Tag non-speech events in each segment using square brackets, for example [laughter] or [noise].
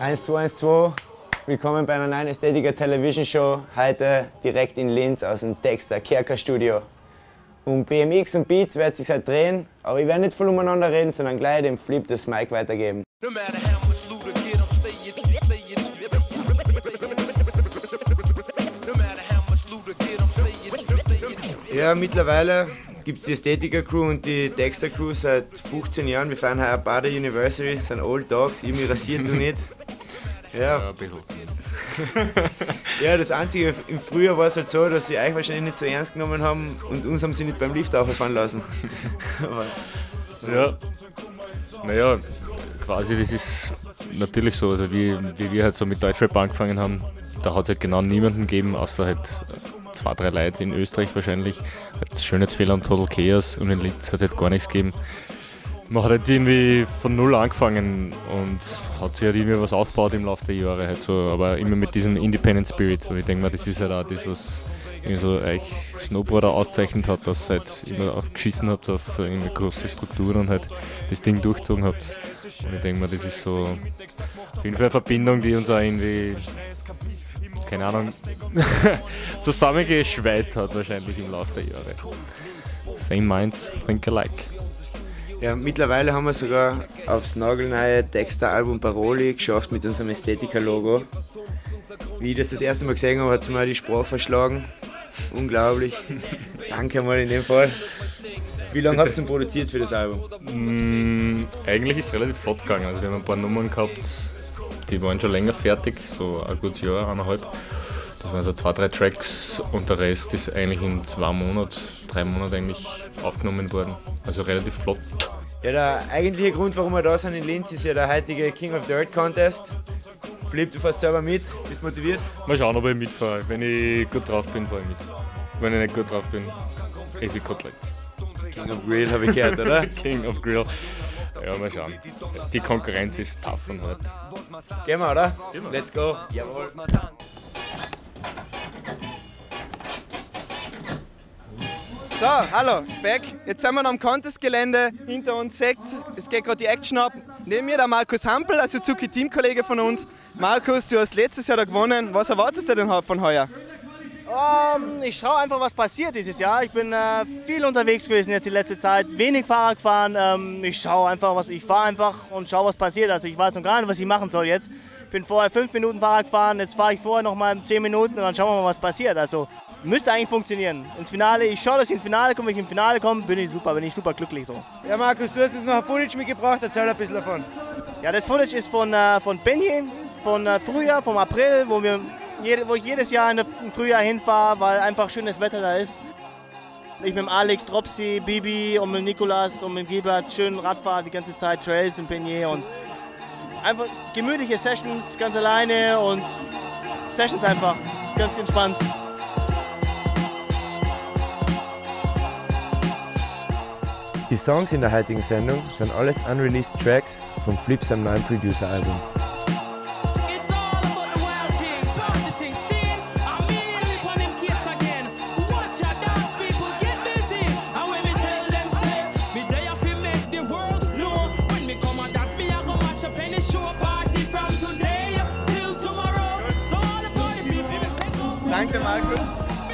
1212, willkommen bei einer neuen Ästhetiker Television Show. Heute direkt in Linz aus dem Dexter Kerker Studio. Um BMX und Beats wird sich halt drehen, aber ich werde nicht voll umeinander reden, sondern gleich dem Flip das Mic weitergeben. Ja, mittlerweile gibt es die Ästhetiker Crew und die Dexter Crew seit 15 Jahren. Wir feiern heuer bei der University, sind Old Dogs, ich mich rasiert noch nicht. Ja. Ja, ein bisschen [laughs] ja, das Einzige, im Frühjahr war es halt so, dass sie euch wahrscheinlich nicht so ernst genommen haben und uns haben sie nicht beim Lift auffahren lassen. [laughs] Aber Ja. Naja, quasi das ist natürlich so. Also wie, wie wir halt so mit Deutschrap angefangen haben, da hat es halt genau niemanden gegeben, außer halt äh, zwei, drei Leute in Österreich wahrscheinlich. Halt Schönheitsfehler und Total Chaos und in Linz hat es halt gar nichts gegeben. Man hat halt irgendwie von null angefangen und hat sich halt irgendwie was aufgebaut im Laufe der Jahre. Halt so, aber immer mit diesem Independent Spirit. So, ich denke mal, das ist halt auch das, was so euch Snowboarder auszeichnet hat, dass halt immer auf geschissen habt auf irgendwie große Strukturen und halt das Ding durchgezogen habt. Und ich denke mal, das ist so auf jeden Fall eine Verbindung, die uns auch irgendwie, keine Ahnung, [laughs] zusammengeschweißt hat wahrscheinlich im Laufe der Jahre. Same minds, think alike. Ja, mittlerweile haben wir sogar aufs nagelneue Dexter-Album Paroli geschafft mit unserem Ästhetiker-Logo. Wie ich das das erste Mal gesehen habe, hat es mir die Sprache verschlagen. Unglaublich. [laughs] Danke mal in dem Fall. Wie lange habt ihr denn produziert für das Album? Mm, eigentlich ist es relativ flott gegangen. Also wir haben ein paar Nummern gehabt, die waren schon länger fertig, so ein gutes Jahr, eineinhalb. Das waren so zwei, drei Tracks und der Rest ist eigentlich in zwei Monaten, drei Monaten eigentlich aufgenommen worden. Also relativ flott. Ja, der eigentliche Grund, warum wir da sind in Linz, ist ja der heutige King of Dirt Contest. Flip, du fährst selber mit, bist motiviert? Mal schauen, ob ich mitfahre. Wenn ich gut drauf bin, fahre ich mit. Wenn ich nicht gut drauf bin, esse ich Koteletts. King of Grill habe ich gehört, oder? [laughs] King of Grill. Ja, mal schauen. Die Konkurrenz ist tough und hart. Gehen wir, oder? Gehen wir. Let's go. Jawohl. So, hallo, back. Jetzt sind wir noch am Contest-Gelände. Hinter uns seht es geht gerade die Action ab. Neben mir der Markus Hampel, also Suzuki-Teamkollege von uns. Markus, du hast letztes Jahr da gewonnen. Was erwartest du denn von heuer? Ähm, ich schaue einfach, was passiert dieses Jahr. Ich bin äh, viel unterwegs gewesen jetzt die letzte Zeit, wenig Fahrrad gefahren. Ähm, ich schaue einfach, was ich fahre einfach und schaue, was passiert. Also ich weiß noch gar nicht, was ich machen soll jetzt. Ich bin vorher fünf Minuten Fahrrad gefahren, jetzt fahre ich vorher noch mal zehn Minuten und dann schauen wir mal, was passiert. Also müsste eigentlich funktionieren. Ins Finale, ich schaue, dass ich ins Finale komme. Wenn ich im Finale komme, bin ich super, bin ich super glücklich so. Ja, Markus, du hast jetzt noch ein Footage mitgebracht, erzähl ein bisschen davon. Ja, das Footage ist von, äh, von Benji, von äh, Frühjahr, vom April, wo, wir jede, wo ich jedes Jahr der- im Frühjahr hinfahre, weil einfach schönes Wetter da ist. Ich mit dem Alex, Dropsy, Bibi und mit dem Nikolas und mit dem Gilbert schön Radfahren die ganze Zeit, Trails in Penier und einfach gemütliche Sessions ganz alleine und Sessions einfach ganz entspannt. Die Songs in der heutigen Sendung sind alles unreleased Tracks vom Flip seinem neuen Producer-Album. It's Danke, Markus.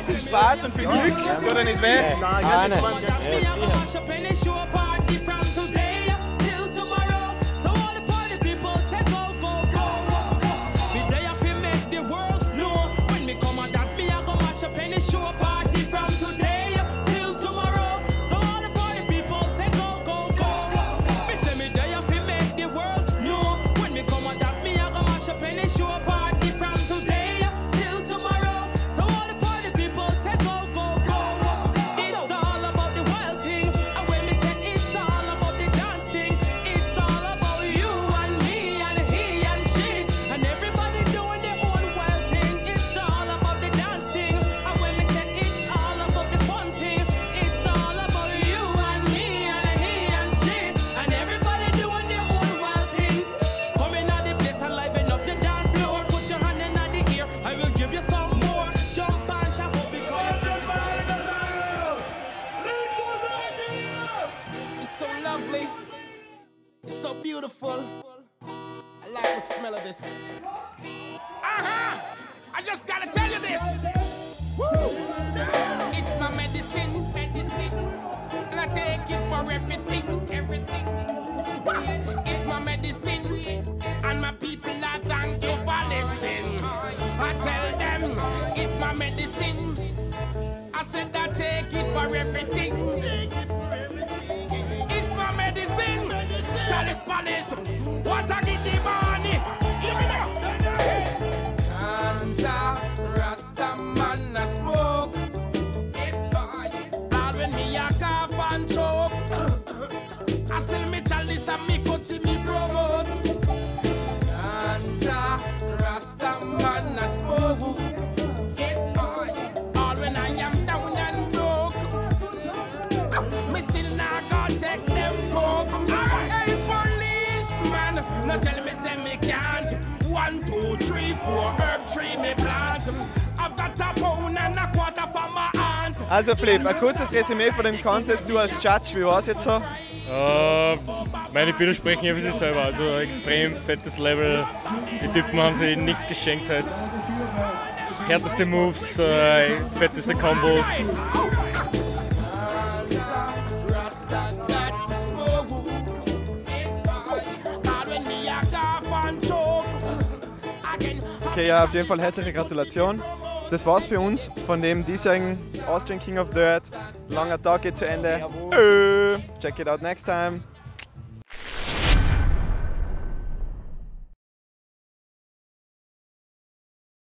Viel Spaß und viel Glück. Tut dir nicht weh. Na, ganz entspannt. Just gotta tell you this. It's my medicine, medicine. And I take it for everything, everything. It's my medicine. And my people, I thank you for listening. I tell them it's my medicine. I said I take it for everything. It's my medicine. Chalice Palace. What I policeman, no tell me say me can't. One, two, three, four, herb tree me plant. I've got a pound and a quarter for my aunt. Also Flip, ein kurzes Resümee von dem Contest. Du als Judge, wie war es jetzt so? Äh, meine Bilder sprechen ja für sich selber. Also extrem fettes Level. Die Typen haben sich nichts geschenkt halt. Härteste Moves, äh, fetteste Combos. Okay, ja, auf jeden Fall herzliche Gratulation. Das war's für uns von dem diesjährigen Austrian King of Dirt. Langer Tag geht zu Ende. Check it out next time.